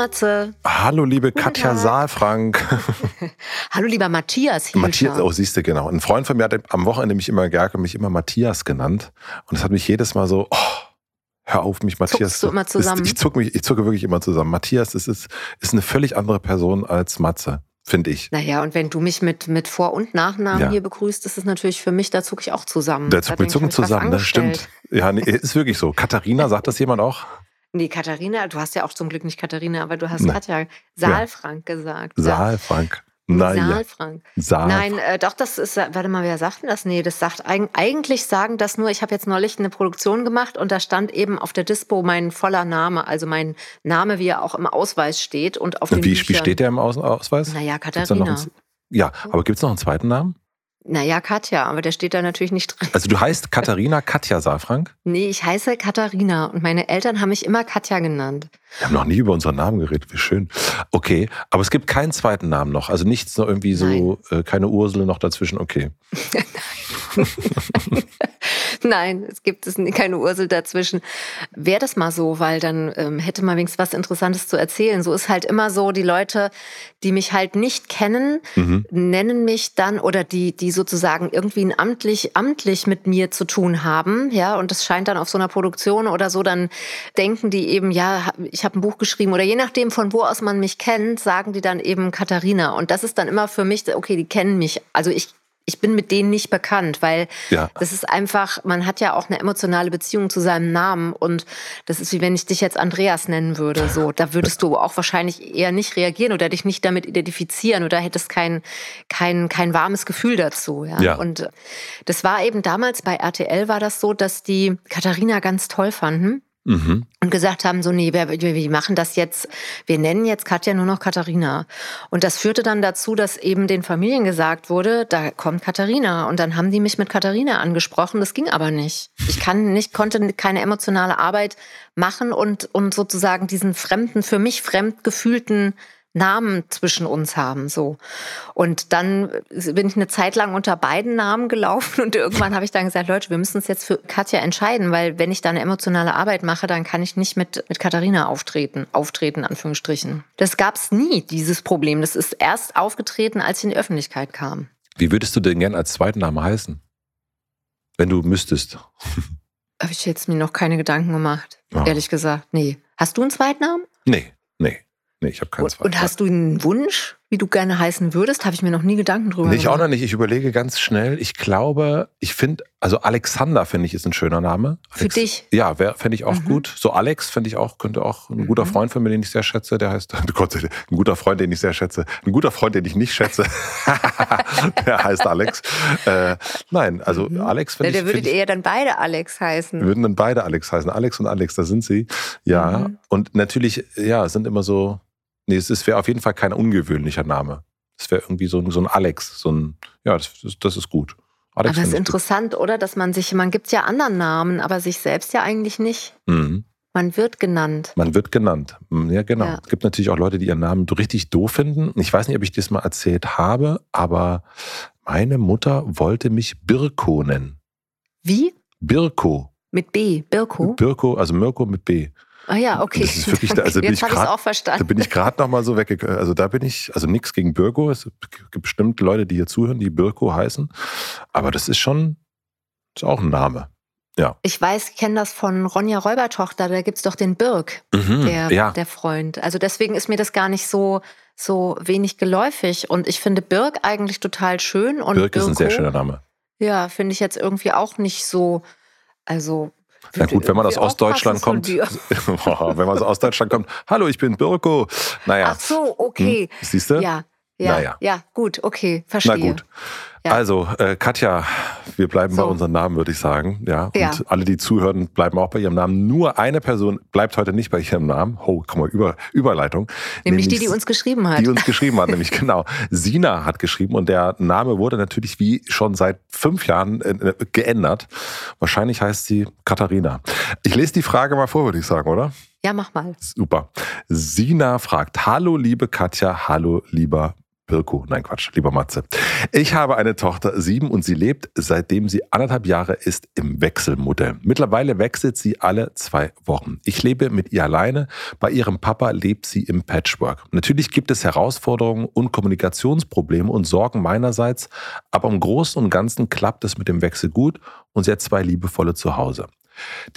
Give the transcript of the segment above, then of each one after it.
Matze. Hallo, liebe Guten Katja Tag. Saalfrank. Hallo, lieber Matthias. Hilscher. Matthias, oh, siehst du, genau. Ein Freund von mir hat am Wochenende mich immer, Gerke, mich immer Matthias genannt. Und das hat mich jedes Mal so, oh, hör auf, mich Matthias. Zuckst du immer zusammen? Ist, ich, zucke mich, ich zucke wirklich immer zusammen. Matthias ist, ist, ist eine völlig andere Person als Matze finde ich. Naja, und wenn du mich mit, mit Vor- und Nachnamen ja. hier begrüßt, ist es natürlich für mich, da zucke ich auch zusammen. Da zucken wir zucken zusammen, das stimmt. Ja, nee, ist wirklich so. Katharina, sagt das jemand auch? Nee, Katharina, du hast ja auch zum Glück nicht Katharina, aber du hast Nein. Katja Saalfrank ja. gesagt. Saalfrank. Nein, Saalfrank. Saal. Nein, äh, doch, das ist, warte mal, wer sagt denn das? Nee, das sagt, eigentlich sagen das nur, ich habe jetzt neulich eine Produktion gemacht und da stand eben auf der Dispo mein voller Name, also mein Name, wie er auch im Ausweis steht und auf den wie, wie steht der im Ausweis? Naja, Katharina. Ja, aber gibt es noch einen zweiten Namen? Naja, Katja, aber der steht da natürlich nicht drin. Also du heißt Katharina Katja Saalfrank? Nee, ich heiße Katharina und meine Eltern haben mich immer Katja genannt. Wir haben noch nie über unseren Namen geredet, wie schön. Okay, aber es gibt keinen zweiten Namen noch, also nichts noch irgendwie so, äh, keine Ursel noch dazwischen, okay. Nein, es gibt es keine Ursel dazwischen. Wäre das mal so, weil dann ähm, hätte man wenigstens was Interessantes zu erzählen. So ist halt immer so, die Leute, die mich halt nicht kennen, mhm. nennen mich dann oder die, die sozusagen irgendwie amtlich, amtlich mit mir zu tun haben, ja, und das scheint dann auf so einer Produktion oder so, dann denken die eben, ja, ich habe ein Buch geschrieben oder je nachdem, von wo aus man mich kennt, sagen die dann eben Katharina. Und das ist dann immer für mich, okay, die kennen mich. Also ich ich bin mit denen nicht bekannt, weil ja. das ist einfach, man hat ja auch eine emotionale Beziehung zu seinem Namen und das ist wie wenn ich dich jetzt Andreas nennen würde. So, da würdest du auch wahrscheinlich eher nicht reagieren oder dich nicht damit identifizieren oder hättest kein, kein, kein warmes Gefühl dazu. Ja? ja. Und das war eben damals bei RTL war das so, dass die Katharina ganz toll fanden. Mhm. Und gesagt haben, so, nee, wir, wir machen das jetzt, wir nennen jetzt Katja nur noch Katharina. Und das führte dann dazu, dass eben den Familien gesagt wurde, da kommt Katharina. Und dann haben die mich mit Katharina angesprochen. Das ging aber nicht. Ich kann nicht, konnte keine emotionale Arbeit machen und, und sozusagen diesen fremden, für mich fremd gefühlten Namen zwischen uns haben, so. Und dann bin ich eine Zeit lang unter beiden Namen gelaufen und irgendwann habe ich dann gesagt, Leute, wir müssen uns jetzt für Katja entscheiden, weil wenn ich da eine emotionale Arbeit mache, dann kann ich nicht mit, mit Katharina auftreten, auftreten, Anführungsstrichen. Das gab es nie, dieses Problem. Das ist erst aufgetreten, als ich in die Öffentlichkeit kam. Wie würdest du denn gern als zweiten Namen heißen? Wenn du müsstest. Habe ich jetzt mir noch keine Gedanken gemacht, oh. ehrlich gesagt. Nee. Hast du einen Zweitnamen? Nee, nee. Ich habe keinen und, Und hast du einen Wunsch, wie du gerne heißen würdest? Habe ich mir noch nie Gedanken drüber nee, Ich auch noch nicht. Ich überlege ganz schnell. Ich glaube, ich finde, also Alexander finde ich ist ein schöner Name. Alex, Für dich? Ja, fände ich auch mhm. gut. So Alex finde ich auch, könnte auch ein guter mhm. Freund von mir, den ich sehr schätze. Der heißt, Gott, ein guter Freund, den ich sehr schätze. Ein guter Freund, den ich nicht schätze. der heißt Alex. Äh, nein, also mhm. Alex finde ich. Der würdet eher dann beide Alex heißen. Würden dann beide Alex heißen. Alex und Alex, da sind sie. Ja. Mhm. Und natürlich, ja, sind immer so Nee, es wäre auf jeden Fall kein ungewöhnlicher Name. Es wäre irgendwie so ein, so ein Alex, so ein, ja, das, das ist gut. Alex aber es ist interessant, gut. oder? Dass man sich, man gibt ja anderen Namen, aber sich selbst ja eigentlich nicht. Mhm. Man wird genannt. Man wird genannt. Hm, ja, genau. Ja. Es gibt natürlich auch Leute, die ihren Namen richtig doof finden. Ich weiß nicht, ob ich das mal erzählt habe, aber meine Mutter wollte mich Birko nennen. Wie? Birko. Mit B, Birko? Birko, also Mirko mit B. Ah ja, okay. Das ist wirklich, also Jetzt habe ich auch verstanden. Da bin ich gerade noch mal so weggekommen. Also da bin ich, also nichts gegen Birko. Es gibt bestimmt Leute, die hier zuhören, die Birko heißen. Aber das ist schon, ist auch ein Name. Ja. Ich weiß, ich kenne das von Ronja Räubertochter, da gibt es doch den Birk, mhm, der, ja. der Freund. Also deswegen ist mir das gar nicht so, so wenig geläufig. Und ich finde Birk eigentlich total schön. Und Birk Birko, ist ein sehr schöner Name. Ja, finde ich jetzt irgendwie auch nicht so, also na gut, wenn man aus Ostdeutschland kommt, wenn man aus Ostdeutschland kommt, hallo, ich bin Birko. Naja. Ach so, okay. Hm, siehst du? Ja. Ja, naja. ja, gut, okay, verstehe. Na gut. Ja. Also, äh, Katja, wir bleiben So. bei unseren Namen, würde ich sagen. Ja. Und Ja. alle, die zuhören, bleiben auch bei ihrem Namen. Nur eine Person bleibt heute nicht bei ihrem Namen. Oh, guck mal, Über, Überleitung. Nämlich die, die uns geschrieben hat. Die uns geschrieben hat, nämlich genau. Sina hat geschrieben und der Name wurde natürlich wie schon seit fünf Jahren äh, geändert. Wahrscheinlich heißt sie Katharina. Ich lese die Frage mal vor, würde ich sagen, oder? ja, mach mal. Super. Sina fragt, hallo liebe Katja, hallo lieber Birko. Nein, Quatsch, lieber Matze. Ich habe eine Tochter, sieben, und sie lebt, seitdem sie anderthalb Jahre ist, im Wechselmodell. Mittlerweile wechselt sie alle zwei Wochen. Ich lebe mit ihr alleine. Bei ihrem Papa lebt sie im Patchwork. Natürlich gibt es Herausforderungen und Kommunikationsprobleme und Sorgen meinerseits, aber im Großen und Ganzen klappt es mit dem Wechsel gut und sie hat zwei liebevolle Zuhause.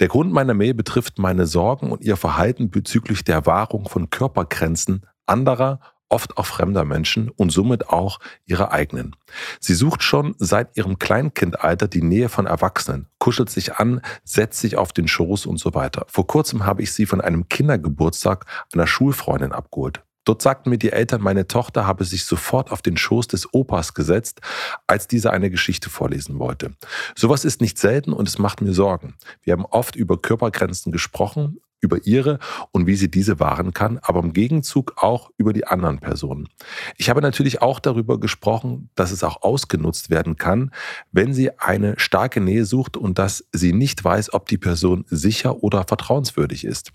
Der Grund meiner Mail betrifft meine Sorgen und ihr Verhalten bezüglich der Wahrung von Körpergrenzen anderer, oft auch fremder Menschen und somit auch ihrer eigenen. Sie sucht schon seit ihrem Kleinkindalter die Nähe von Erwachsenen, kuschelt sich an, setzt sich auf den Schoß und so weiter. Vor kurzem habe ich sie von einem Kindergeburtstag einer Schulfreundin abgeholt. Dort sagten mir die Eltern, meine Tochter habe sich sofort auf den Schoß des Opas gesetzt, als dieser eine Geschichte vorlesen wollte. Sowas ist nicht selten und es macht mir Sorgen. Wir haben oft über Körpergrenzen gesprochen, über ihre und wie sie diese wahren kann, aber im Gegenzug auch über die anderen Personen. Ich habe natürlich auch darüber gesprochen, dass es auch ausgenutzt werden kann, wenn sie eine starke Nähe sucht und dass sie nicht weiß, ob die Person sicher oder vertrauenswürdig ist.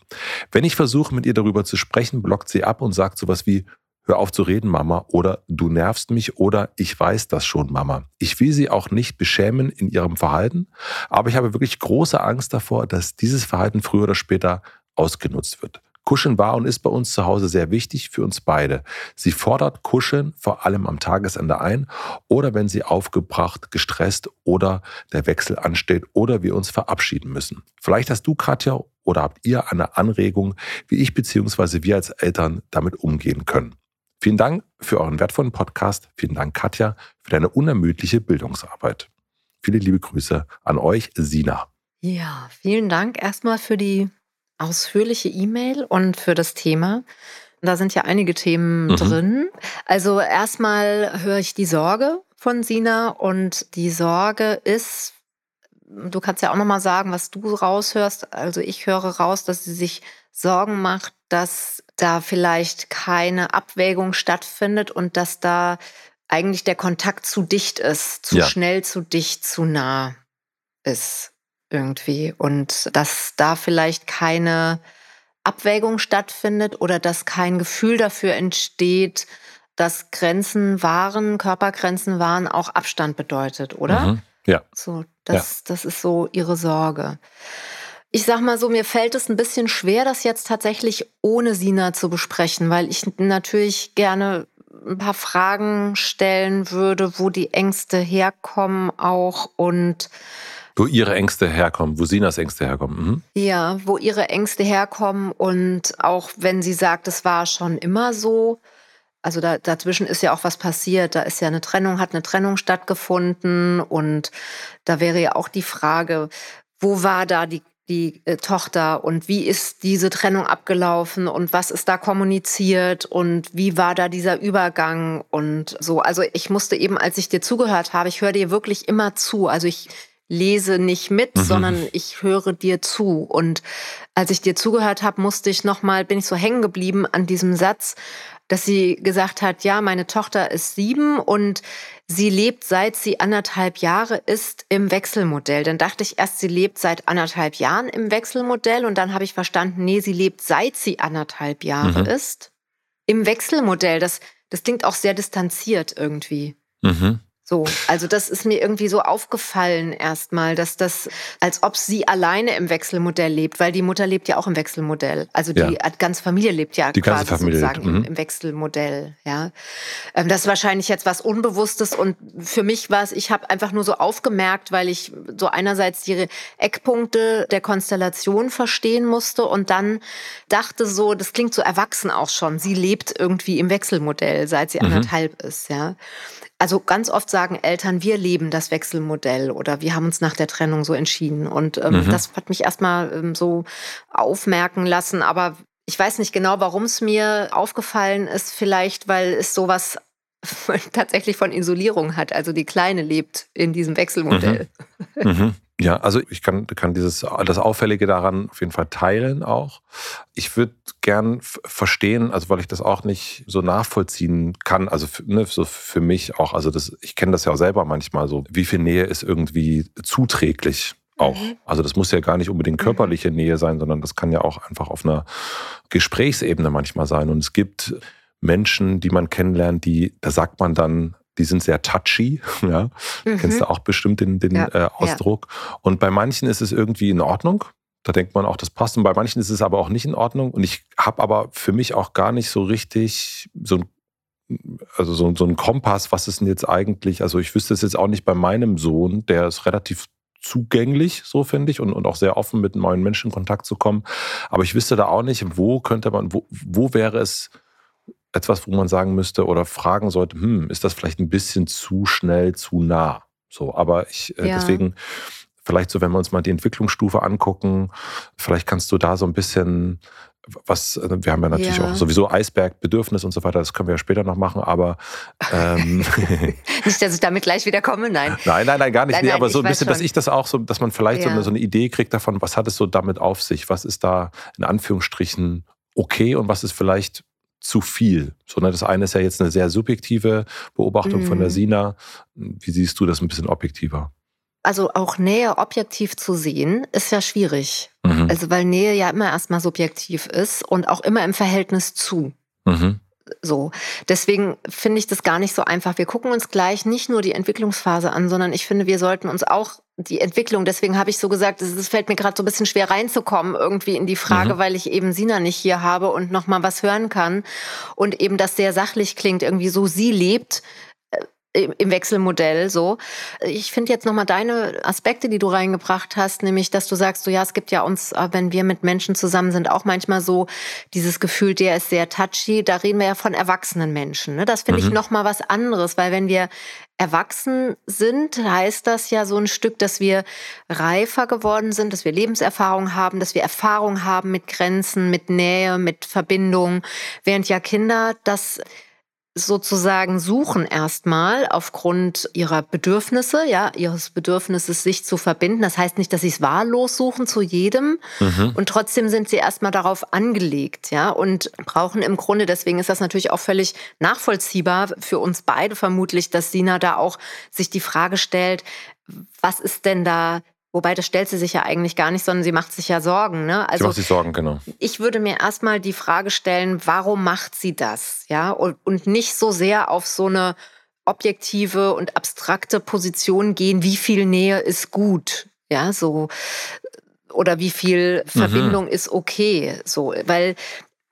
Wenn ich versuche, mit ihr darüber zu sprechen, blockt sie ab und sagt sowas wie, Hör auf zu reden, Mama, oder du nervst mich, oder ich weiß das schon, Mama. Ich will sie auch nicht beschämen in ihrem Verhalten, aber ich habe wirklich große Angst davor, dass dieses Verhalten früher oder später ausgenutzt wird. Kuscheln war und ist bei uns zu Hause sehr wichtig für uns beide. Sie fordert Kuscheln vor allem am Tagesende ein oder wenn sie aufgebracht, gestresst oder der Wechsel ansteht oder wir uns verabschieden müssen. Vielleicht hast du, Katja, oder habt ihr eine Anregung, wie ich bzw. wir als Eltern damit umgehen können. Vielen Dank für euren wertvollen Podcast. Vielen Dank, Katja, für deine unermüdliche Bildungsarbeit. Viele liebe Grüße an euch, Sina. Ja, vielen Dank erstmal für die ausführliche E-Mail und für das Thema. Da sind ja einige Themen Mhm. drin. Also erstmal höre ich die Sorge von Sina und die Sorge ist, du kannst ja auch nochmal sagen, was du raushörst. Also ich höre raus, dass sie sich Sorgen macht, dass da vielleicht keine Abwägung stattfindet und dass da eigentlich der Kontakt zu dicht ist, zu Ja. schnell, zu dicht, zu nah ist irgendwie und dass da vielleicht keine Abwägung stattfindet oder dass kein Gefühl dafür entsteht, dass Grenzen wahren, Körpergrenzen wahren, auch Abstand bedeutet, oder? Mhm. Ja. So, das, das ist so ihre Sorge. Ich sag mal so, mir fällt es ein bisschen schwer, das jetzt tatsächlich ohne Sina zu besprechen, weil ich natürlich gerne ein paar Fragen stellen würde, wo die Ängste herkommen auch und Wo ihre Ängste herkommen, wo Sinas Ängste herkommen. Mhm. ja, wo ihre Ängste herkommen und auch wenn sie sagt, es war schon immer so, also da, dazwischen ist ja auch was passiert, da ist ja eine Trennung, hat eine Trennung stattgefunden und da wäre ja auch die Frage, wo war da die, die äh, Tochter und wie ist diese Trennung abgelaufen und was ist da kommuniziert und wie war da dieser Übergang und so. Also ich musste eben, als ich dir zugehört habe, ich höre dir wirklich immer zu. Also ich lese nicht mit, Mhm. sondern ich höre dir zu. Und als ich dir zugehört habe, musste ich noch mal, bin ich so hängen geblieben an diesem Satz, dass sie gesagt hat, ja, meine Tochter ist sieben und sie lebt seit sie anderthalb Jahre ist im Wechselmodell. Dann dachte ich erst, sie lebt seit anderthalb Jahren im Wechselmodell und dann habe ich verstanden, nee, sie lebt seit sie anderthalb Jahre Mhm. ist im Wechselmodell. Das, das klingt auch sehr distanziert irgendwie. Mhm. So, also das ist mir irgendwie so aufgefallen erstmal, dass das, als ob sie alleine im Wechselmodell lebt, weil die Mutter lebt ja auch im Wechselmodell. Also die ganze Familie lebt ja Die ganze quasi Familie sozusagen lebt, im, mhm. im Wechselmodell. Ja, Ähm, das ist wahrscheinlich jetzt was Unbewusstes und für mich war es, ich habe einfach nur so aufgemerkt, weil ich so einerseits die Eckpunkte der Konstellation verstehen musste und dann dachte so, das klingt so erwachsen auch schon. Sie lebt irgendwie im Wechselmodell, seit sie Mhm. anderthalb ist. Ja. Also ganz oft sagen Eltern, wir leben das Wechselmodell oder wir haben uns nach der Trennung so entschieden. Und ähm, Mhm. das hat mich erstmal ähm, so aufmerken lassen. Aber ich weiß nicht genau, warum es mir aufgefallen ist. Vielleicht, weil es sowas tatsächlich von Isolierung hat. Also die Kleine lebt in diesem Wechselmodell. Mhm. Mhm. Ja, also ich kann, kann dieses, das Auffällige daran auf jeden Fall teilen auch. Ich würde gern verstehen, also weil ich das auch nicht so nachvollziehen kann, also ne, so für mich auch, also das, ich kenne das ja auch selber manchmal so, wie viel Nähe ist irgendwie zuträglich auch. Mhm. Also das muss ja gar nicht unbedingt mhm. körperliche Nähe sein, sondern das kann ja auch einfach auf einer Gesprächsebene manchmal sein. Und es gibt Menschen, die man kennenlernt, die, da sagt man dann, die sind sehr touchy, ja. Mhm. Kennst du auch bestimmt den, den ja, äh, Ausdruck. Ja. Und bei manchen ist es irgendwie in Ordnung. Da denkt man auch, das passt. Und bei manchen ist es aber auch nicht in Ordnung. Und ich habe aber für mich auch gar nicht so richtig so ein also so, so ein Kompass, was ist denn jetzt eigentlich, also ich wüsste es jetzt auch nicht bei meinem Sohn, der ist relativ zugänglich, so finde ich, und, und auch sehr offen mit neuen Menschen in Kontakt zu kommen. Aber ich wüsste da auch nicht, wo könnte man, wo, wo wäre es etwas, wo man sagen müsste oder fragen sollte, hm, ist das vielleicht ein bisschen zu schnell, zu nah? So, aber ich, äh, ja. deswegen, vielleicht so, wenn wir uns mal die Entwicklungsstufe angucken, vielleicht kannst du da so ein bisschen was, äh, wir haben ja natürlich ja. auch sowieso Eisbergbedürfnis und so weiter, das können wir ja später noch machen, aber ähm, nicht, dass ich damit gleich wieder komme, nein. Nein, nein, nein, gar nicht. Nein, nee, aber so ein bisschen, schon. dass ich das auch so, dass man vielleicht ja. so, eine, so eine Idee kriegt davon, was hat es so damit auf sich? Was ist da in Anführungsstrichen okay und was ist vielleicht zu viel. So, ne, das eine ist ja jetzt eine sehr subjektive Beobachtung mhm. von der mhm. Sina. Wie siehst du das ein bisschen objektiver? Also auch Nähe objektiv zu sehen, ist ja schwierig. Mhm. Also weil Nähe ja immer erstmal subjektiv ist und auch immer im Verhältnis zu. Mhm. So. Deswegen finde ich das gar nicht so einfach. Wir gucken uns gleich nicht nur die Entwicklungsphase an, sondern ich finde, wir sollten uns auch die Entwicklung, deswegen habe ich so gesagt, es fällt mir gerade so ein bisschen schwer reinzukommen irgendwie in die Frage, mhm. weil ich eben Sina nicht hier habe und noch mal was hören kann und eben das sehr sachlich klingt, irgendwie so sie lebt im Wechselmodell so. Ich finde jetzt nochmal deine Aspekte, die du reingebracht hast, nämlich, dass du sagst, so ja, es gibt ja uns, äh, wenn wir mit Menschen zusammen sind, auch manchmal so dieses Gefühl, der ist sehr touchy. Da reden wir ja von erwachsenen Menschen. Ne? Das finde mhm. ich nochmal was anderes, weil wenn wir erwachsen sind, heißt das ja so ein Stück, dass wir reifer geworden sind, dass wir Lebenserfahrung haben, dass wir Erfahrung haben mit Grenzen, mit Nähe, mit Verbindung, während ja Kinder das sozusagen suchen erstmal aufgrund ihrer Bedürfnisse, ja, ihres Bedürfnisses, sich zu verbinden. Das heißt nicht, dass sie es wahllos suchen zu jedem. Mhm. Und trotzdem sind sie erstmal darauf angelegt, ja, und brauchen im Grunde, deswegen ist das natürlich auch völlig nachvollziehbar für uns beide vermutlich, dass Sina da auch sich die Frage stellt, was ist denn da Wobei, das stellt sie sich ja eigentlich gar nicht, sondern sie macht sich ja Sorgen. Ne? Also, sie macht sich Sorgen, genau. Ich würde mir erstmal die Frage stellen, warum macht sie das? Ja, und, und nicht so sehr auf so eine objektive und abstrakte Position gehen, wie viel Nähe ist gut. Ja, so. Oder wie viel mhm. Verbindung mhm. ist okay. So, weil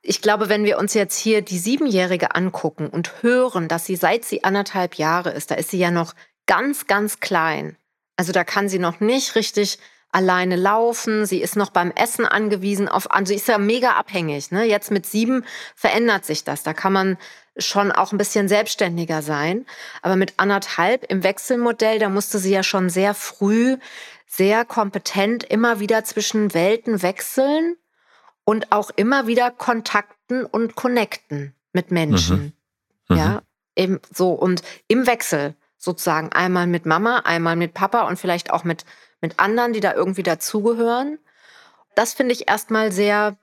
ich glaube, wenn wir uns jetzt hier die Siebenjährige angucken und hören, dass sie seit sie anderthalb Jahre ist, da ist sie ja noch ganz, ganz klein. Also da kann sie noch nicht richtig alleine laufen. Sie ist noch beim Essen angewiesen auf, also sie ist ja mega abhängig. Ne? Jetzt mit sieben verändert sich das. Da kann man schon auch ein bisschen selbstständiger sein. Aber mit anderthalb im Wechselmodell, da musste sie ja schon sehr früh, sehr kompetent immer wieder zwischen Welten wechseln und auch immer wieder kontakten und connecten mit Menschen. Mhm. Mhm. Ja, eben so und im Wechsel sozusagen einmal mit Mama, einmal mit Papa und vielleicht auch mit, mit anderen, die da irgendwie dazugehören. Das finde ich erstmal sehr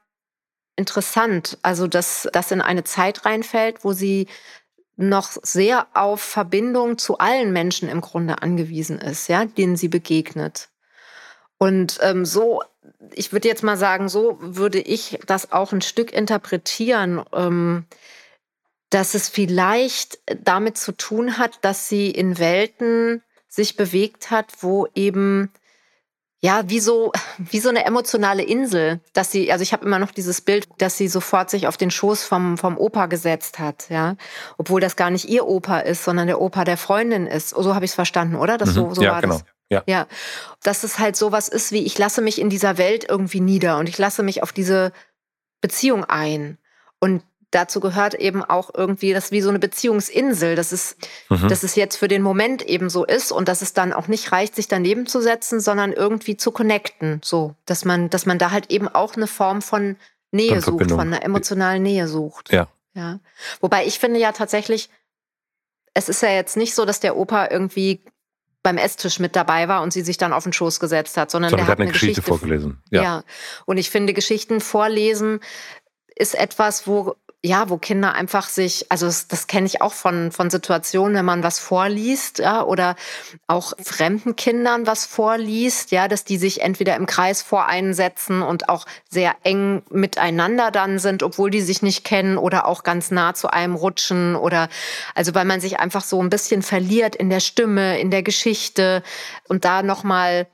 interessant. Also, dass das in eine Zeit reinfällt, wo sie noch sehr auf Verbindung zu allen Menschen im Grunde angewiesen ist, ja, denen sie begegnet. Und ähm, so, ich würde jetzt mal sagen, so würde ich das auch ein Stück interpretieren. Ähm, dass es vielleicht damit zu tun hat, dass sie in Welten sich bewegt hat, wo eben ja, wie so, wie so eine emotionale Insel, dass sie, also ich habe immer noch dieses Bild, dass sie sofort sich auf den Schoß vom, vom Opa gesetzt hat, ja. Obwohl das gar nicht ihr Opa ist, sondern der Opa der Freundin ist. So habe ich es verstanden, oder? Das mhm. so, so ja, war genau. das. Ja. ja. Dass es halt sowas ist wie, ich lasse mich in dieser Welt irgendwie nieder und ich lasse mich auf diese Beziehung ein. Und dazu gehört eben auch irgendwie, das wie so eine Beziehungsinsel, dass es, mhm. dass es jetzt für den Moment eben so ist und dass es dann auch nicht reicht, sich daneben zu setzen, sondern irgendwie zu connecten, so, dass man, dass man da halt eben auch eine Form von Nähe von sucht, von einer emotionalen Nähe sucht. Ja. Ja. Wobei ich finde ja tatsächlich, es ist ja jetzt nicht so, dass der Opa irgendwie beim Esstisch mit dabei war und sie sich dann auf den Schoß gesetzt hat, sondern, sondern der hat eine Geschichte, Geschichte vorgelesen. Ja. ja. Und ich finde, Geschichten vorlesen ist etwas, wo ja, wo Kinder einfach sich, also das, das kenne ich auch von, von Situationen, wenn man was vorliest, ja, oder auch fremden Kindern was vorliest, ja, dass die sich entweder im Kreis voreinsetzen und auch sehr eng miteinander dann sind, obwohl die sich nicht kennen oder auch ganz nah zu einem rutschen oder, also weil man sich einfach so ein bisschen verliert in der Stimme, in der Geschichte und da nochmal,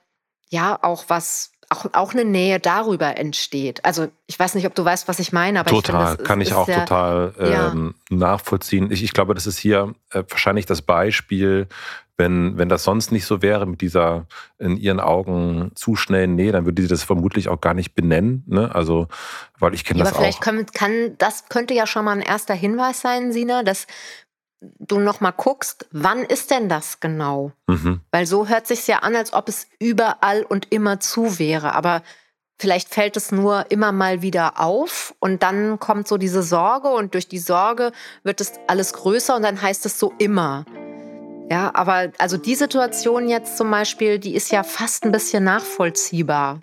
ja, auch was auch, auch eine Nähe darüber entsteht. Also ich weiß nicht, ob du weißt, was ich meine, aber total, ich finde, kann ich auch sehr, total ähm, ja. nachvollziehen. Ich, ich glaube, das ist hier äh, wahrscheinlich das Beispiel, wenn, wenn das sonst nicht so wäre, mit dieser in ihren Augen zu schnellen Nähe, dann würde sie das vermutlich auch gar nicht benennen. Ne? Also, weil ich kenne ja, das aber vielleicht auch. Kann, kann, das könnte ja schon mal ein erster Hinweis sein, Sina, dass du noch mal guckst, wann ist denn das genau? Mhm. Weil so hört sich ja an, als ob es überall und immer zu wäre. Aber vielleicht fällt es nur immer mal wieder auf und dann kommt so diese Sorge und durch die Sorge wird es alles größer und dann heißt es so immer. Ja, aber also die Situation jetzt zum Beispiel, die ist ja fast ein bisschen nachvollziehbar.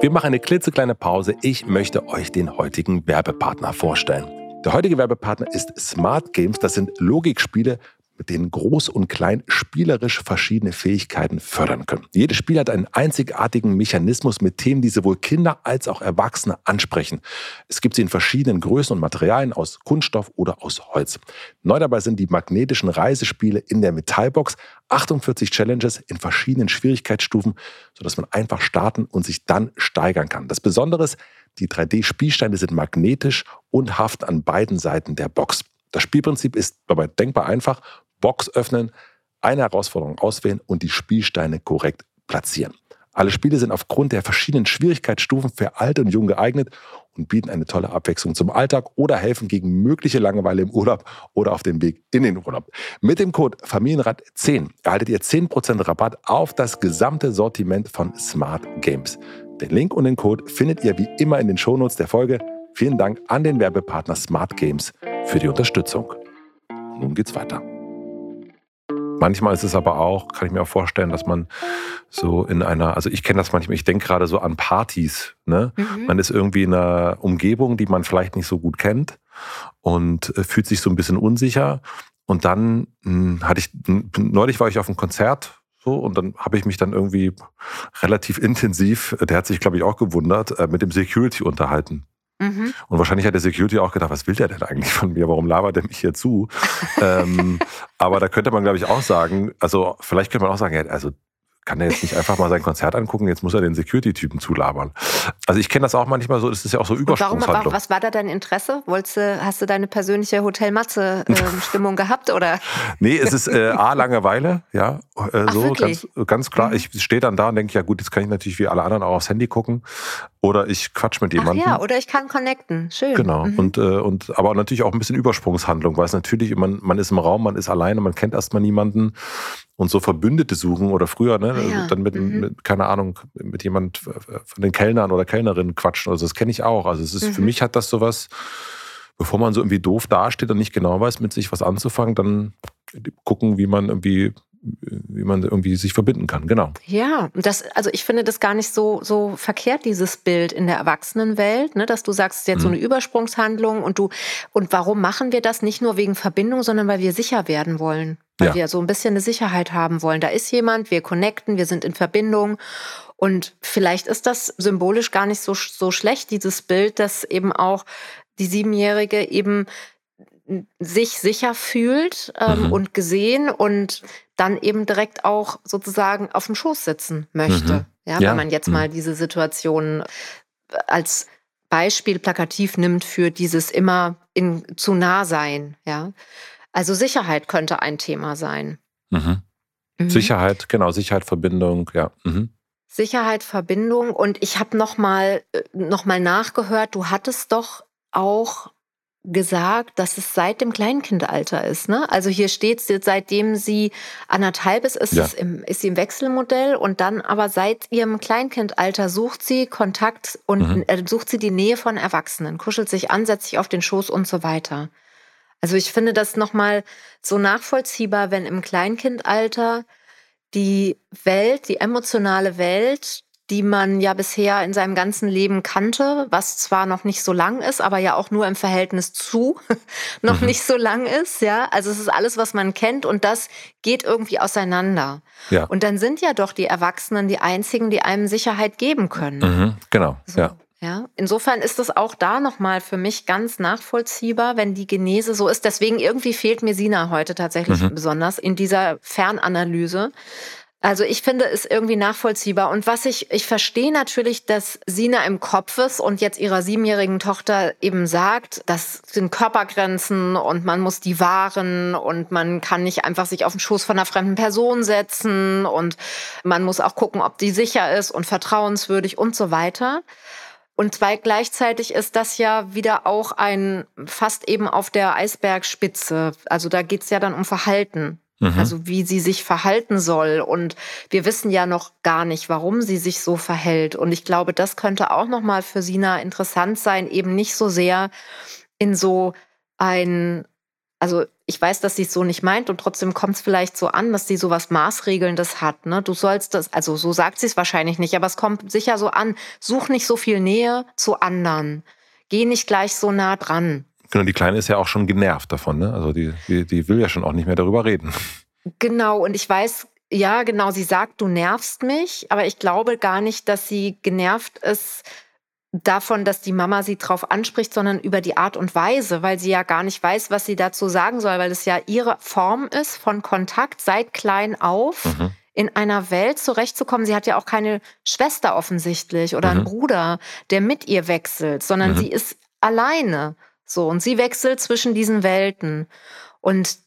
Wir machen eine klitzekleine Pause. Ich möchte euch den heutigen Werbepartner vorstellen. Der heutige Werbepartner ist Smart Games. Das sind Logikspiele, mit denen Groß und Klein spielerisch verschiedene Fähigkeiten fördern können. Jedes Spiel hat einen einzigartigen Mechanismus mit Themen, die sowohl Kinder als auch Erwachsene ansprechen. Es gibt sie in verschiedenen Größen und Materialien aus Kunststoff oder aus Holz. Neu dabei sind die magnetischen Reisespiele in der Metallbox, 48 Challenges in verschiedenen Schwierigkeitsstufen, sodass man einfach starten und sich dann steigern kann. Das Besondere ist, die 3D-Spielsteine sind magnetisch und haften an beiden Seiten der Box. Das Spielprinzip ist dabei denkbar einfach. Box öffnen, eine Herausforderung auswählen und die Spielsteine korrekt platzieren. Alle Spiele sind aufgrund der verschiedenen Schwierigkeitsstufen für alt und jung geeignet und bieten eine tolle Abwechslung zum Alltag oder helfen gegen mögliche Langeweile im Urlaub oder auf dem Weg in den Urlaub. Mit dem Code Familienrat10 erhaltet ihr 10% Rabatt auf das gesamte Sortiment von Smart Games. Den Link und den Code findet ihr wie immer in den Shownotes der Folge. Vielen Dank an den Werbepartner Smart Games für die Unterstützung. Nun geht's weiter. Manchmal ist es aber auch, kann ich mir auch vorstellen, dass man so in einer, also ich kenne das manchmal, ich denke gerade so an Partys. Ne? Mhm. Man ist irgendwie in einer Umgebung, die man vielleicht nicht so gut kennt und äh, fühlt sich so ein bisschen unsicher. Und dann mh, hm, hatte ich, neulich war ich auf einem Konzert so, und dann habe ich mich dann irgendwie relativ intensiv, der hat sich, glaube ich, auch gewundert, äh, mit dem Security unterhalten. Mhm. Und wahrscheinlich hat der Security auch gedacht, was will der denn eigentlich von mir? Warum labert der mich hier zu? ähm, aber da könnte man, glaube ich, auch sagen, also vielleicht könnte man auch sagen, also kann er jetzt nicht einfach mal sein Konzert angucken, jetzt muss er den Security-Typen zulabern. Also ich kenne das auch manchmal so, das ist ja auch so Übersprungshandlung. Warum, was war da dein Interesse? Wolltest du, hast du deine persönliche Hotel-Matze-Stimmung äh, gehabt? Oder? Nee, es ist äh, A, Langeweile, ja, äh, Ach, so ganz, ganz klar. Mhm. Ich stehe dann da und denke, ja gut, jetzt kann ich natürlich wie alle anderen auch aufs Handy gucken. Oder ich quatsch mit jemandem. Ach ja, oder ich kann connecten. Schön. Genau. Mhm. Und, äh, und, aber natürlich auch ein bisschen Übersprungshandlung, weil es natürlich, man, man ist im Raum, man ist alleine, man kennt erstmal niemanden und so Verbündete suchen oder früher, ne, ja. dann mit, mhm. mit, keine Ahnung, mit jemand von den Kellnern oder Kellnerinnen quatschen. Also das kenne ich auch. Also es ist, mhm. für mich hat das sowas, bevor man so irgendwie doof dasteht und nicht genau weiß, mit sich was anzufangen, dann gucken, wie man irgendwie wie man irgendwie sich verbinden kann, genau. Ja, das, also ich finde das gar nicht so, so verkehrt, dieses Bild in der Erwachsenenwelt, ne, dass du sagst, jetzt mhm. so eine Übersprungshandlung und du, und warum machen wir das? Nicht nur wegen Verbindung, sondern weil wir sicher werden wollen. Weil ja. wir so ein bisschen eine Sicherheit haben wollen. Da ist jemand, wir connecten, wir sind in Verbindung. Und vielleicht ist das symbolisch gar nicht so, so schlecht, dieses Bild, dass eben auch die Siebenjährige eben sich sicher fühlt ähm, mhm. und gesehen und dann eben direkt auch sozusagen auf dem Schoß sitzen möchte. Mhm. Ja, ja, wenn man jetzt mhm. mal diese Situation als Beispiel plakativ nimmt für dieses immer in, zu nah sein. Ja, also Sicherheit könnte ein Thema sein. Mhm. mhm. Sicherheit, genau, Sicherheit, Verbindung, ja. Mhm. Sicherheit, Verbindung. Und ich habe noch mal, äh, noch mal nachgehört, du hattest doch auch gesagt, dass es seit dem Kleinkindalter ist. Ne? Also hier steht es seitdem sie anderthalb ist, ist, ja. im, ist sie im Wechselmodell und dann aber seit ihrem Kleinkindalter sucht sie Kontakt und mhm. äh, sucht sie die Nähe von Erwachsenen, kuschelt sich an, setzt sich auf den Schoß und so weiter. Also ich finde das nochmal so nachvollziehbar, wenn im Kleinkindalter die Welt, die emotionale Welt die man ja bisher in seinem ganzen Leben kannte, was zwar noch nicht so lang ist, aber ja auch nur im Verhältnis zu noch mhm. nicht so lang ist, ja. Also es ist alles, was man kennt und das geht irgendwie auseinander. Ja. Und dann sind ja doch die Erwachsenen die einzigen, die einem Sicherheit geben können. Mhm. Genau, so. ja. Ja, insofern ist es auch da nochmal für mich ganz nachvollziehbar, wenn die Genese so ist. Deswegen irgendwie fehlt mir Sina heute tatsächlich mhm. besonders in dieser Fernanalyse, also ich finde es irgendwie nachvollziehbar. Und was ich, ich verstehe natürlich, dass Sina im Kopf ist und jetzt ihrer siebenjährigen Tochter eben sagt, das sind Körpergrenzen und man muss die wahren und man kann nicht einfach sich auf den Schoß von einer fremden Person setzen und man muss auch gucken, ob die sicher ist und vertrauenswürdig und so weiter. Und zwei, gleichzeitig ist das ja wieder auch ein fast eben auf der Eisbergspitze. Also da geht's ja dann um Verhalten. Mhm. Also wie sie sich verhalten soll. Und wir wissen ja noch gar nicht, warum sie sich so verhält. Und ich glaube, das könnte auch nochmal für Sina interessant sein, eben nicht so sehr in so ein, also ich weiß, dass sie es so nicht meint und trotzdem kommt es vielleicht so an, dass sie so was Maßregelndes hat. Ne? Du sollst das, also so sagt sie es wahrscheinlich nicht, aber es kommt sicher so an, such nicht so viel Nähe zu anderen. Geh nicht gleich so nah dran. Genau, die Kleine ist ja auch schon genervt davon, ne? Also die, die, die will ja schon auch nicht mehr darüber reden. Genau, und ich weiß, ja, genau, sie sagt, du nervst mich, aber ich glaube gar nicht, dass sie genervt ist davon, dass die Mama sie drauf anspricht, sondern über die Art und Weise, weil sie ja gar nicht weiß, was sie dazu sagen soll, weil es ja ihre Form ist von Kontakt seit klein auf. Mhm. In einer Welt zurechtzukommen. Sie hat ja auch keine Schwester offensichtlich oder mhm. einen Bruder, der mit ihr wechselt, sondern mhm. sie ist alleine. So, und sie wechselt zwischen diesen Welten. Und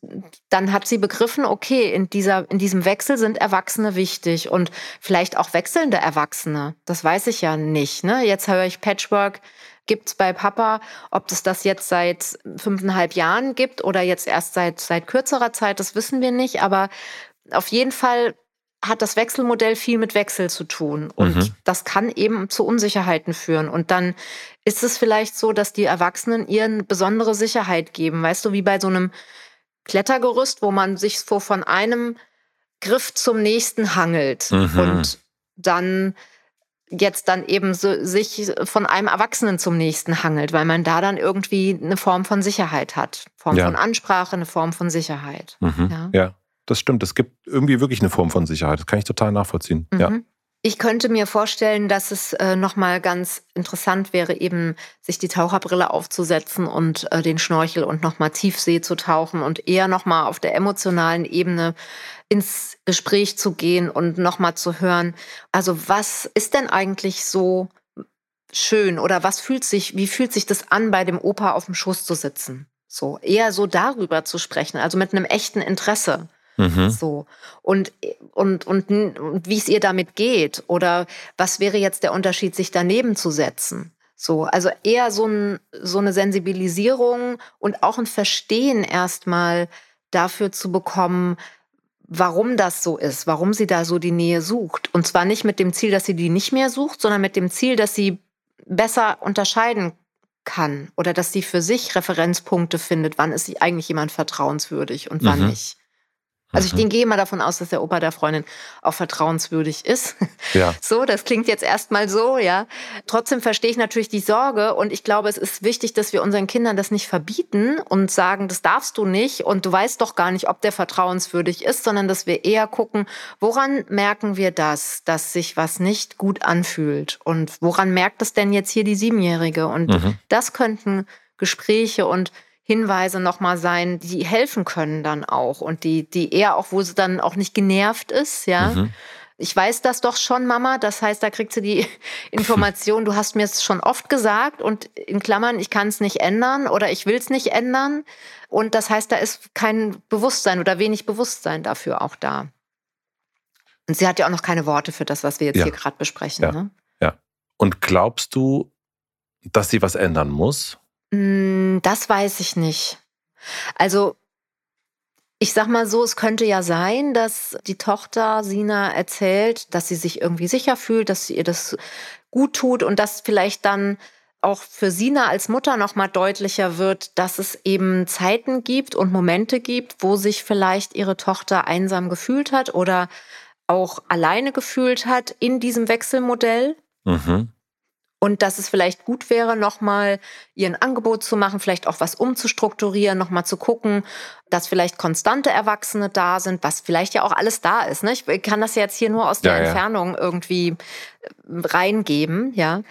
dann hat sie begriffen, okay, in, dieser, in diesem Wechsel sind Erwachsene wichtig und vielleicht auch wechselnde Erwachsene. Das weiß ich ja nicht. Ne? Jetzt höre ich Patchwork gibt's bei Papa, ob es das jetzt seit fünfeinhalb Jahren gibt oder jetzt erst seit, seit kürzerer Zeit, das wissen wir nicht. Aber auf jeden Fall hat das Wechselmodell viel mit Wechsel zu tun. Und mhm. das kann eben zu Unsicherheiten führen. Und dann ist es vielleicht so, dass die Erwachsenen ihr eine besondere Sicherheit geben. Weißt du, wie bei so einem Klettergerüst, wo man sich so von einem Griff zum nächsten hangelt mhm. und dann jetzt dann eben so sich von einem Erwachsenen zum nächsten hangelt, weil man da dann irgendwie eine Form von Sicherheit hat. Form ja. von Ansprache, eine Form von Sicherheit. Mhm. Ja. ja das stimmt. Es gibt irgendwie wirklich eine Form von Sicherheit. Das kann ich total nachvollziehen. Mhm. Ja. Ich könnte mir vorstellen, dass es äh, nochmal ganz interessant wäre, eben sich die Taucherbrille aufzusetzen und äh, den Schnorchel und nochmal Tiefsee zu tauchen und eher nochmal auf der emotionalen Ebene ins Gespräch zu gehen und nochmal zu hören, also was ist denn eigentlich so schön oder was fühlt sich, wie fühlt sich das an, bei dem Opa auf dem Schoß zu sitzen? So, eher so darüber zu sprechen, also mit einem echten Interesse. Mhm. So. Und, und, und, und wie es ihr damit geht. Oder was wäre jetzt der Unterschied, sich daneben zu setzen? So, also eher so, ein, so eine Sensibilisierung und auch ein Verstehen erstmal dafür zu bekommen, warum das so ist, warum sie da so die Nähe sucht. Und zwar nicht mit dem Ziel, dass sie die nicht mehr sucht, sondern mit dem Ziel, dass sie besser unterscheiden kann oder dass sie für sich Referenzpunkte findet, wann ist sie eigentlich jemand vertrauenswürdig und wann mhm. nicht. Also ich mhm. gehe mal davon aus, dass der Opa der Freundin auch vertrauenswürdig ist. Ja. So, das klingt jetzt erstmal so, ja. Trotzdem verstehe ich natürlich die Sorge und ich glaube, es ist wichtig, dass wir unseren Kindern das nicht verbieten und sagen, das darfst du nicht und du weißt doch gar nicht, ob der vertrauenswürdig ist, sondern dass wir eher gucken, woran merken wir das, dass sich was nicht gut anfühlt und woran merkt es denn jetzt hier die Siebenjährige und mhm. das könnten Gespräche und Hinweise nochmal sein, die helfen können dann auch und die, die eher auch, wo sie dann auch nicht genervt ist, ja. Mhm. Ich weiß das doch schon, Mama. Das heißt, da kriegt sie die Information, du hast mir es schon oft gesagt und in Klammern, ich kann es nicht ändern oder ich will es nicht ändern. Und das heißt, da ist kein Bewusstsein oder wenig Bewusstsein dafür auch da. Und sie hat ja auch noch keine Worte für das, was wir jetzt ja. hier gerade besprechen. Ja. Ne? ja. Und glaubst du, dass sie was ändern muss? Hm, das weiß ich nicht. Also ich sag mal so, es könnte ja sein, dass die Tochter Sina erzählt, dass sie sich irgendwie sicher fühlt, dass sie ihr das gut tut und dass vielleicht dann auch für Sina als Mutter noch mal deutlicher wird, dass es eben Zeiten gibt und Momente gibt, wo sich vielleicht ihre Tochter einsam gefühlt hat oder auch alleine gefühlt hat in diesem Wechselmodell. Mhm. Und dass es vielleicht gut wäre, nochmal ihr ein Angebot zu machen, vielleicht auch was umzustrukturieren, nochmal zu gucken, dass vielleicht konstante Erwachsene da sind, was vielleicht ja auch alles da ist. Ne? Ich kann das jetzt hier nur aus der ja, Entfernung ja. irgendwie reingeben, ja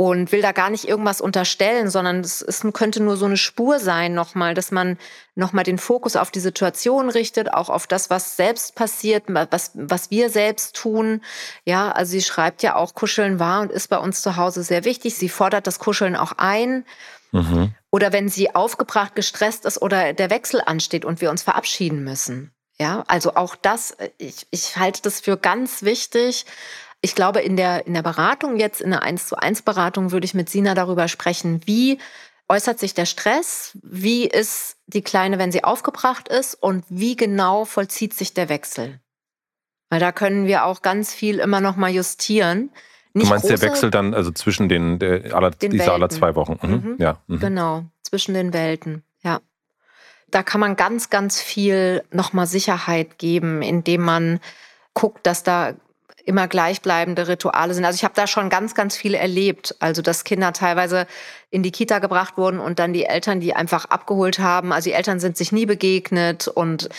und will da gar nicht irgendwas unterstellen, sondern es, es könnte nur so eine Spur sein nochmal, dass man nochmal den Fokus auf die Situation richtet, auch auf das, was selbst passiert, was, was wir selbst tun. Ja, also sie schreibt ja auch, Kuscheln war und ist bei uns zu Hause sehr wichtig. Sie fordert das Kuscheln auch ein. Mhm. Oder wenn sie aufgebracht, gestresst ist oder der Wechsel ansteht und wir uns verabschieden müssen. Ja, also auch das, ich, ich halte das für ganz wichtig, ich glaube, in der, in der Beratung jetzt, in der 1 zu 1 Beratung, würde ich mit Sina darüber sprechen, wie äußert sich der Stress, wie ist die Kleine, wenn sie aufgebracht ist und wie genau vollzieht sich der Wechsel. Weil da können wir auch ganz viel immer noch mal justieren. Nicht du meinst der Wechsel dann also zwischen den, der, aller, den dieser aller zwei Wochen? Mhm. Mhm. Ja. Mhm. Genau, zwischen den Welten, ja. Da kann man ganz, ganz viel nochmal Sicherheit geben, indem man guckt, dass da immer gleichbleibende Rituale sind. Also ich habe da schon ganz, ganz viel erlebt. Also dass Kinder teilweise in die Kita gebracht wurden und dann die Eltern die einfach abgeholt haben. Also die Eltern sind sich nie begegnet und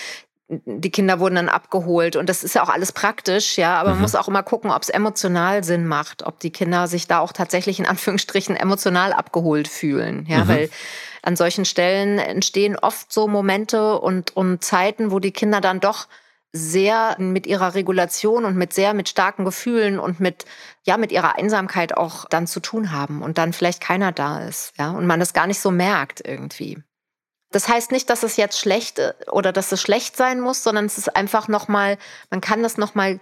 die Kinder wurden dann abgeholt und das ist ja auch alles praktisch, ja, aber mhm. man muss auch immer gucken, ob es emotional Sinn macht, ob die Kinder sich da auch tatsächlich in Anführungsstrichen emotional abgeholt fühlen, ja, mhm. weil an solchen Stellen entstehen oft so Momente und, und Zeiten, wo die Kinder dann doch sehr mit ihrer Regulation und mit sehr mit starken Gefühlen und mit ja mit ihrer Einsamkeit auch dann zu tun haben und dann vielleicht keiner da ist, ja, und man das gar nicht so merkt irgendwie. Das heißt nicht, dass es jetzt schlecht oder dass es schlecht sein muss, sondern es ist einfach noch mal, man kann das noch mal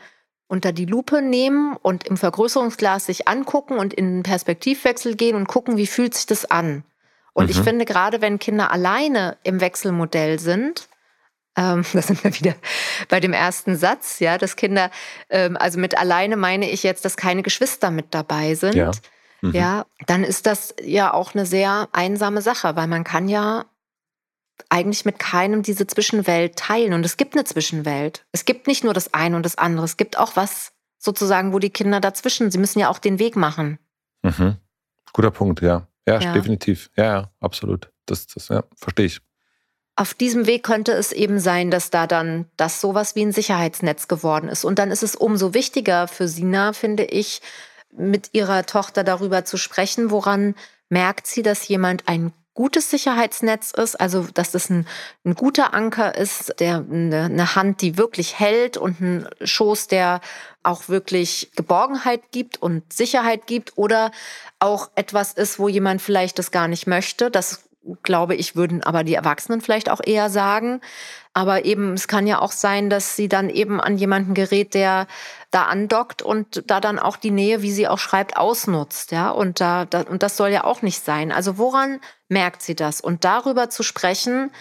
unter die Lupe nehmen und im Vergrößerungsglas sich angucken und in einen Perspektivwechsel gehen und gucken, wie fühlt sich das an. Und mhm. ich finde gerade, wenn Kinder alleine im Wechselmodell sind, ähm, da sind wir wieder bei dem ersten Satz, ja, dass Kinder, ähm, also mit alleine meine ich jetzt, dass keine Geschwister mit dabei sind. Ja. Mhm. ja, dann ist das ja auch eine sehr einsame Sache, weil man kann ja eigentlich mit keinem diese Zwischenwelt teilen. Und es gibt eine Zwischenwelt. Es gibt nicht nur das eine und das andere. Es gibt auch was sozusagen, wo die Kinder dazwischen, sie müssen ja auch den Weg machen. Mhm. Guter Punkt, ja. ja. Ja, definitiv. Ja, ja, absolut. Das, das ja, verstehe ich auf diesem Weg könnte es eben sein, dass da dann das sowas wie ein Sicherheitsnetz geworden ist. Und dann ist es umso wichtiger für Sina, finde ich, mit ihrer Tochter darüber zu sprechen, woran merkt sie, dass jemand ein gutes Sicherheitsnetz ist, also dass es ein, ein guter Anker ist, der eine, eine, Hand, die wirklich hält und ein Schoß, der auch wirklich Geborgenheit gibt und Sicherheit gibt oder auch etwas ist, wo jemand vielleicht das gar nicht möchte. Das glaube ich, würden aber die Erwachsenen vielleicht auch eher sagen. Aber eben, es kann ja auch sein, dass sie dann eben an jemanden gerät, der da andockt und da dann auch die Nähe, wie sie auch schreibt, ausnutzt. Ja, und da, da und das soll ja auch nicht sein. Also woran merkt sie das? Und darüber zu sprechen,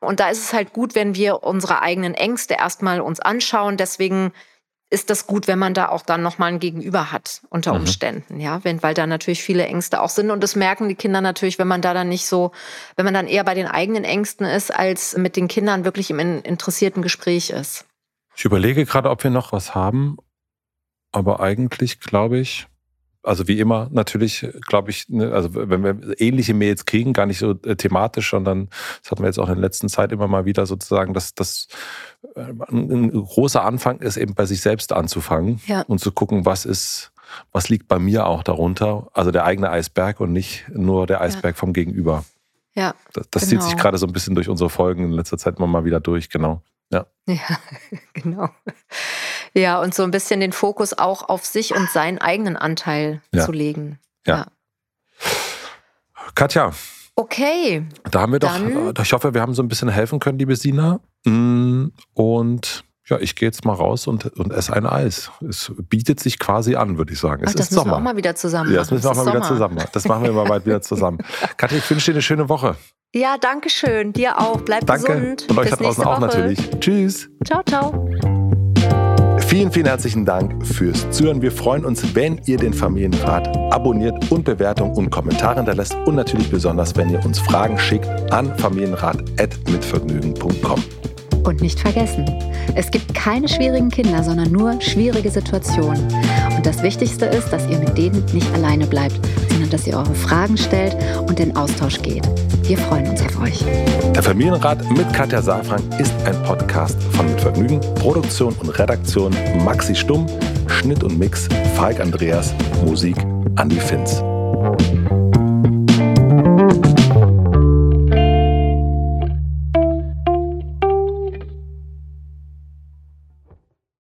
und da ist es halt gut, wenn wir unsere eigenen Ängste erstmal uns anschauen. Deswegen ist das gut, wenn man da auch dann nochmal ein Gegenüber hat unter mhm. Umständen, ja, wenn, weil da natürlich viele Ängste auch sind und das merken die Kinder natürlich, wenn man da dann nicht so, wenn man dann eher bei den eigenen Ängsten ist, als mit den Kindern wirklich im interessierten Gespräch ist. Ich überlege gerade, ob wir noch was haben, aber eigentlich glaube ich, also wie immer natürlich, glaube ich, ne, also wenn wir ähnliche Mails kriegen, gar nicht so äh, thematisch, sondern das hatten wir jetzt auch in der letzten Zeit immer mal wieder sozusagen, dass das äh, ein großer Anfang ist, eben bei sich selbst anzufangen ja. und zu gucken, was ist, was liegt bei mir auch darunter, also der eigene Eisberg und nicht nur der Eisberg ja. vom Gegenüber. Ja. Das, das genau. zieht sich genau. gerade so ein bisschen durch unsere Folgen in letzter Zeit immer mal wieder durch, genau. Ja. Ja, genau. Ja, und so ein bisschen den Fokus auch auf sich und seinen eigenen Anteil ja. zu legen. Ja. ja. Katja. Okay. Da haben wir doch, Dann, ich hoffe, wir haben so ein bisschen helfen können, liebe Sina. Mm, und ja, ich gehe jetzt mal raus und, und esse ein Eis. Es bietet sich quasi an, würde ich sagen. Es Ach, das ist müssen Sommer. wir auch mal wieder zusammen machen. Ja, das müssen wir auch mal wieder zusammen machen. Das machen wir mal bald wieder zusammen. Katja, ich wünsche dir eine schöne Woche. Ja, danke schön. Dir auch. Bleib danke. gesund. Und euch Bis da draußen auch Woche. natürlich. Tschüss. Ciao, ciao. Vielen, vielen herzlichen Dank fürs Zuhören. Wir freuen uns, wenn ihr den Familienrat abonniert und Bewertung und Kommentare hinterlässt und natürlich besonders, wenn ihr uns Fragen schickt an familienrat.mitvergnügen.com. Und nicht vergessen, es gibt keine schwierigen Kinder, sondern nur schwierige Situationen. Und das Wichtigste ist, dass ihr mit denen nicht alleine bleibt, sondern dass ihr eure Fragen stellt und in Austausch geht. Wir freuen uns auf euch. Der Familienrat mit Katja Safran ist ein Podcast von Mit Vergnügen, Produktion und Redaktion Maxi Stumm, Schnitt und Mix Falk Andreas, Musik Andi Finz.